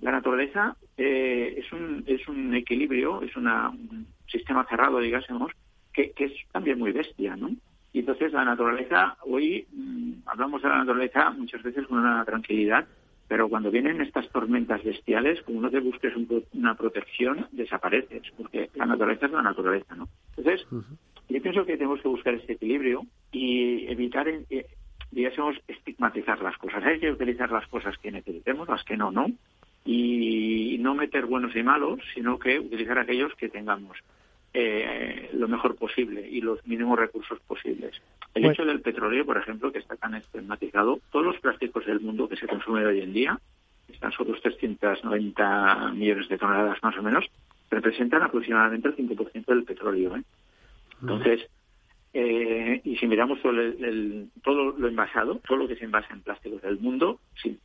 la naturaleza eh, es un es un equilibrio, es una, un sistema cerrado, digásemos, que, que es también muy bestia, ¿no? Y entonces la naturaleza, hoy mm, hablamos de la naturaleza muchas veces con una tranquilidad, pero cuando vienen estas tormentas bestiales, como no te busques una protección, desapareces, porque la naturaleza es la naturaleza, ¿no? Entonces, yo pienso que tenemos que buscar este equilibrio y evitar eh, digamos, estigmatizar las cosas. Hay que utilizar las cosas que necesitemos, las que no, no. Y no meter buenos y malos, sino que utilizar aquellos que tengamos eh, lo mejor posible y los mínimos recursos posibles. El hecho del petróleo, por ejemplo, que está tan estigmatizado, todos los plásticos del mundo que se consumen hoy en día, están sobre los 390 millones de toneladas más o menos, representan aproximadamente el 5% del petróleo. ¿eh? Entonces, eh, y si miramos todo, todo, lo envasado, todo lo que se envasa en plásticos del mundo,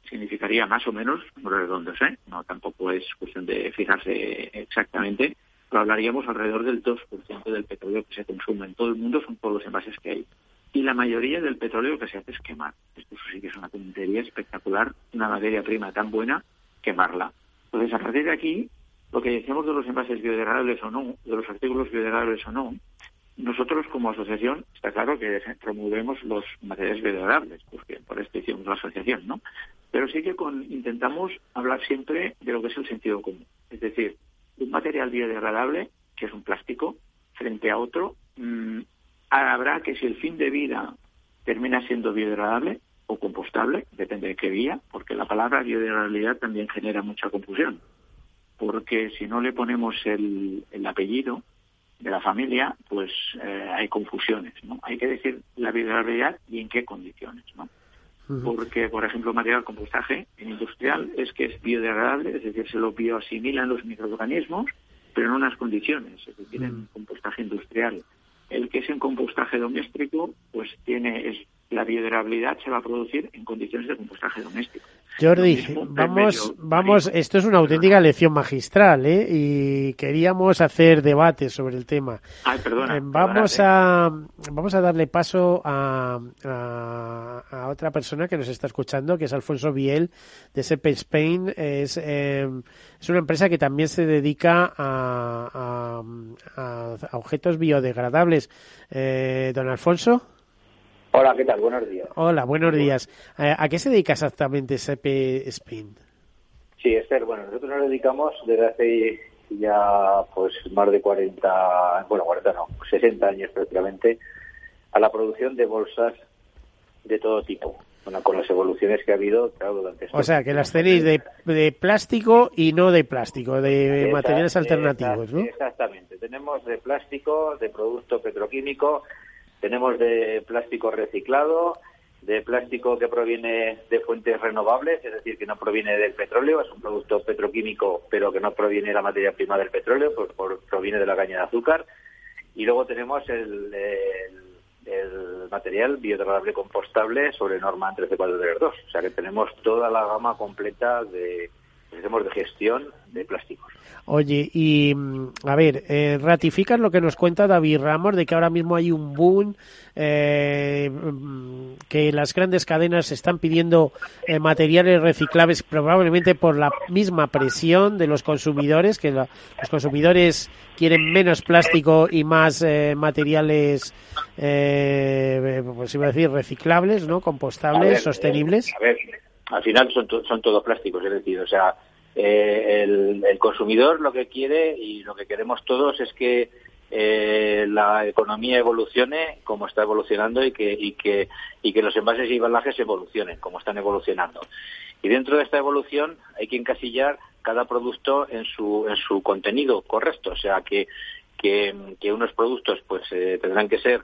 significaría más o menos, redondos, ¿eh? no tampoco es cuestión de fijarse exactamente, pero hablaríamos alrededor del 2% del petróleo que se consume en todo el mundo, son todos los envases que hay. Y la mayoría del petróleo que se hace es quemar. Esto sí que es una tontería espectacular, una materia prima tan buena, quemarla. Entonces, a partir de aquí, lo que decíamos de los envases biodegradables o no, de los artículos biodegradables o no, nosotros como asociación está claro que promovemos los materiales biodegradables, porque por esto hicimos la asociación, ¿no? Pero sí que con, intentamos hablar siempre de lo que es el sentido común. Es decir, un material biodegradable, que es un plástico, frente a otro, mmm, habrá que si el fin de vida termina siendo biodegradable o compostable, depende de qué vía, porque la palabra biodegradabilidad también genera mucha confusión. Porque si no le ponemos el, el apellido, de la familia, pues eh, hay confusiones, ¿no? Hay que decir la biodegradabilidad y en qué condiciones, ¿no? Porque, por ejemplo, material compostaje en industrial es que es biodegradable, es decir, se lo bioasimilan los microorganismos, pero en unas condiciones, es decir, en compostaje industrial. El que es en compostaje doméstico, pues tiene es, la biodegradabilidad se va a producir en condiciones de compostaje doméstico. Jordi, vamos, vamos, esto es una auténtica lección magistral, ¿eh? Y queríamos hacer debate sobre el tema. Ay, perdona, eh, vamos a, vamos a darle paso a, a, otra persona que nos está escuchando, que es Alfonso Biel de Sepe Spain. Es, eh, es una empresa que también se dedica a, a, objetos biodegradables. Eh, don Alfonso. Hola, ¿qué tal? Buenos días. Hola, buenos días. Eh, ¿A qué se dedica exactamente SAP Spain? Sí, Esther, bueno, nosotros nos dedicamos desde hace ya pues más de 40, bueno, 40 no, 60 años prácticamente, a la producción de bolsas de todo tipo. Bueno, con las evoluciones que ha habido, claro, durante O sea, que las tenéis de, de, plástico y no de plástico, de materiales alternativos, ¿no? Exactamente. Tenemos de plástico, de producto petroquímico, tenemos de plástico reciclado, de plástico que proviene de fuentes renovables, es decir, que no proviene del petróleo, es un producto petroquímico, pero que no proviene de la materia prima del petróleo, pues proviene de la caña de azúcar. Y luego tenemos el, el, material biodegradable compostable sobre norma 13432. O sea que tenemos toda la gama completa de, de gestión de plásticos. Oye, y mm, a ver, eh, ratificas lo que nos cuenta David Ramos de que ahora mismo hay un boom, eh, mm, que las grandes cadenas están pidiendo eh, materiales reciclables probablemente por la misma presión de los consumidores, que los consumidores quieren menos plástico y más eh, materiales, pues iba a decir, reciclables, ¿no? Compostables, sostenibles. A ver, al final son, son todos plásticos, es decir, o sea, eh, el, consumidor lo que quiere y lo que queremos todos es que eh, la economía evolucione como está evolucionando y que, y que, y que los envases y embalajes evolucionen como están evolucionando. Y dentro de esta evolución hay que encasillar cada producto en su, en su contenido correcto. O sea, que, que, unos productos pues eh, tendrán que ser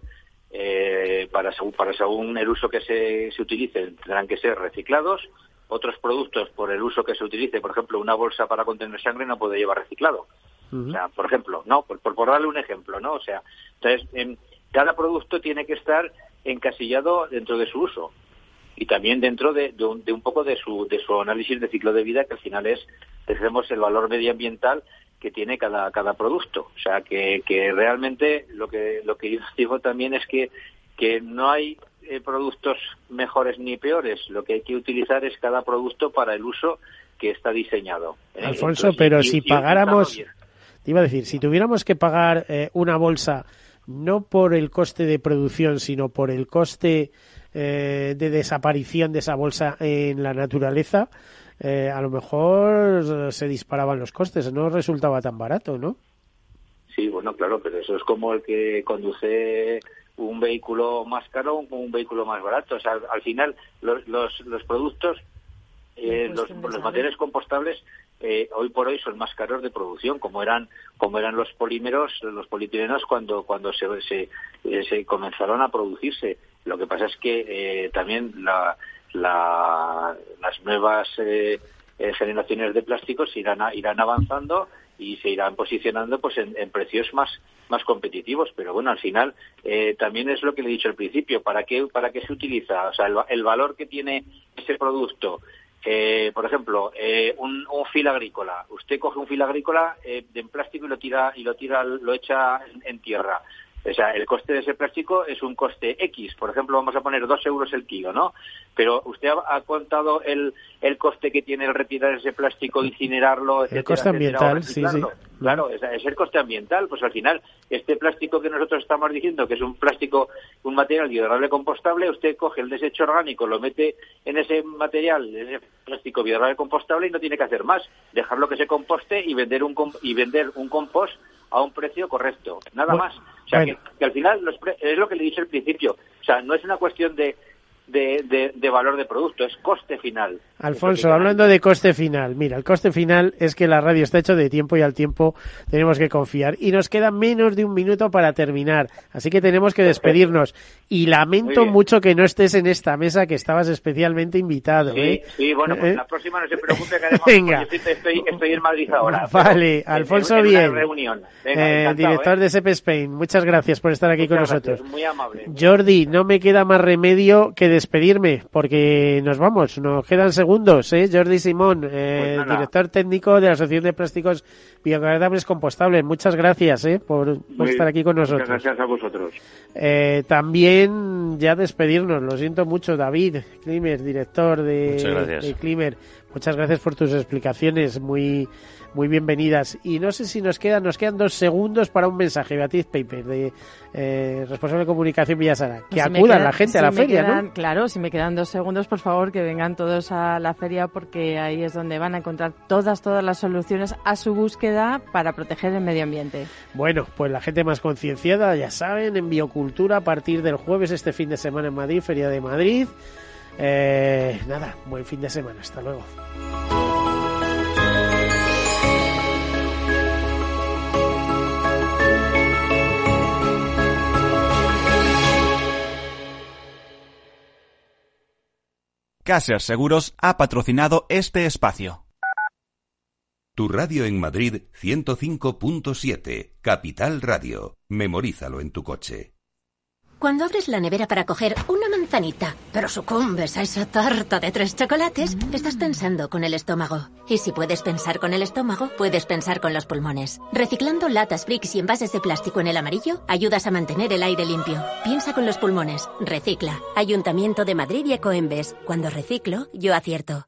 eh, para, para según el uso que se, se utilice, tendrán que ser reciclados, otros productos por el uso que se utilice, por ejemplo, una bolsa para contener sangre no puede llevar reciclado. O sea, por ejemplo, no, por, por, darle un ejemplo, ¿no? O sea, entonces, cada producto tiene que estar encasillado dentro de su uso y también dentro de, un, poco de su, de su análisis de ciclo de vida, que al final es, tenemos el valor medioambiental que tiene cada, cada producto. O sea, que, que realmente lo que, lo que yo digo también es que, que no hay eh, productos mejores ni peores. Lo que hay que utilizar es cada producto para el uso que está diseñado. ¿eh? Alfonso, pero si pagáramos, te iba a decir, si tuviéramos que pagar eh, una bolsa no por el coste de producción, sino por el coste de desaparición de esa bolsa en la naturaleza, a lo mejor se disparaban los costes, no resultaba tan barato, ¿no? Sí, bueno, claro, pero eso es como el que conduce un vehículo más caro o un vehículo más barato. O sea, al final los, los, los productos, eh, los, los, materiales compostables eh, hoy por hoy son más caros de producción, como eran como eran los polímeros, los polietileno cuando cuando se, se, eh, se, comenzaron a producirse. Lo que pasa es que también la, la, las nuevas generaciones de plásticos irán irán avanzando y se irán posicionando pues en, precios más más competitivos. Pero bueno al final eh, también es lo que le he dicho al principio para qué para qué se utiliza o sea el, valor que tiene ese producto eh, por ejemplo eh, un, fil agrícola. Usted coge un fil agrícola de plástico y lo tira y lo tira lo echa en tierra o sea, el coste de ese plástico es un coste X. Por ejemplo, vamos a poner dos euros el kilo, ¿no? Pero usted ha, contado el, el coste que tiene el retirar ese plástico, incinerarlo, etcétera, El coste ambiental, sí, sí. Claro, es, el coste ambiental. Pues al final, este plástico que nosotros estamos diciendo que es un plástico, un material biodegradable compostable, usted coge el desecho orgánico, lo mete en ese material, en ese plástico biodegradable compostable y no tiene que hacer más. Dejarlo que se composte y vender un, y vender un compost a un precio correcto, nada más. O sea, que, al final es lo que le dije al principio. O sea, no es una cuestión de de, de, valor de producto, es coste final. Alfonso, hablando de coste final, mira, el coste final es que la radio está hecho de tiempo y al tiempo tenemos que confiar. Y nos queda menos de un minuto para terminar, así que tenemos que despedirnos. Y lamento mucho que no estés en esta mesa, que estabas especialmente invitado. Sí, ¿eh? sí bueno, pues ¿Eh? la próxima no se preocupe, que además Venga. Estoy, estoy, en Madrid ahora. Vale, Alfonso Bien, eh, director de SEP Spain, muchas gracias por estar aquí con nosotros. Muy amable. Jordi, no me queda más remedio que despedirme, porque nos vamos, nos quedan segundos, ¿eh? Jordi Simón, eh, pues director técnico de la Asociación de Plásticos Biodegradables Compostables. Muchas gracias ¿eh? por, estar aquí con nosotros. Muchas gracias a vosotros. Eh, también ya despedirnos, lo siento mucho, David Klimer, director de, de Klimer. Muchas gracias por tus explicaciones, muy muy bienvenidas. Y no sé si nos quedan, nos quedan dos segundos para un mensaje, Beatriz Paper, de eh, responsable de comunicación Villasara. Que acudan la gente a la feria, ¿no? Claro, si me quedan dos segundos, por favor, que vengan todos a la feria porque ahí es donde van a encontrar todas, todas las soluciones a su búsqueda para proteger el medio ambiente. Bueno, pues la gente más concienciada, ya saben, en Biocultura a partir del jueves este fin de semana en Madrid, Feria de Madrid. Eh, nada, buen fin de semana. Hasta luego. Caser Seguros ha patrocinado este espacio. Tu radio en Madrid 105.7, Capital Radio. Memorízalo en tu coche. Cuando abres la nevera para coger una manzanita, pero sucumbes a esa tarta de tres chocolates, estás pensando con el estómago. Y si puedes pensar con el estómago, puedes pensar con los pulmones. Reciclando latas, bricks y envases de plástico en el amarillo, ayudas a mantener el aire limpio. Piensa con los pulmones. Recicla. Ayuntamiento de Madrid y Ecoembes. Cuando reciclo, yo acierto.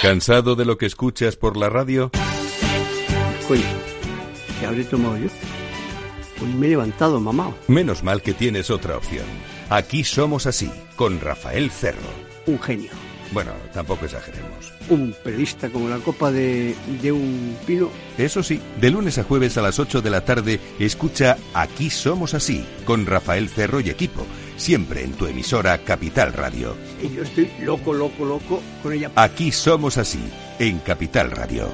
¿Cansado de lo que escuchas por la radio? Coño, ¿qué habré tomado yo? Pues me he levantado, mamá. Menos mal que tienes otra opción. Aquí somos así, con Rafael Cerro. Un genio. Bueno, tampoco exageremos. Un periodista como la copa de, de un pino. Eso sí, de lunes a jueves a las 8 de la tarde, escucha Aquí somos así, con Rafael Cerro y equipo, siempre en tu emisora Capital Radio. Y yo estoy loco, loco, loco con ella. Aquí somos así, en Capital Radio.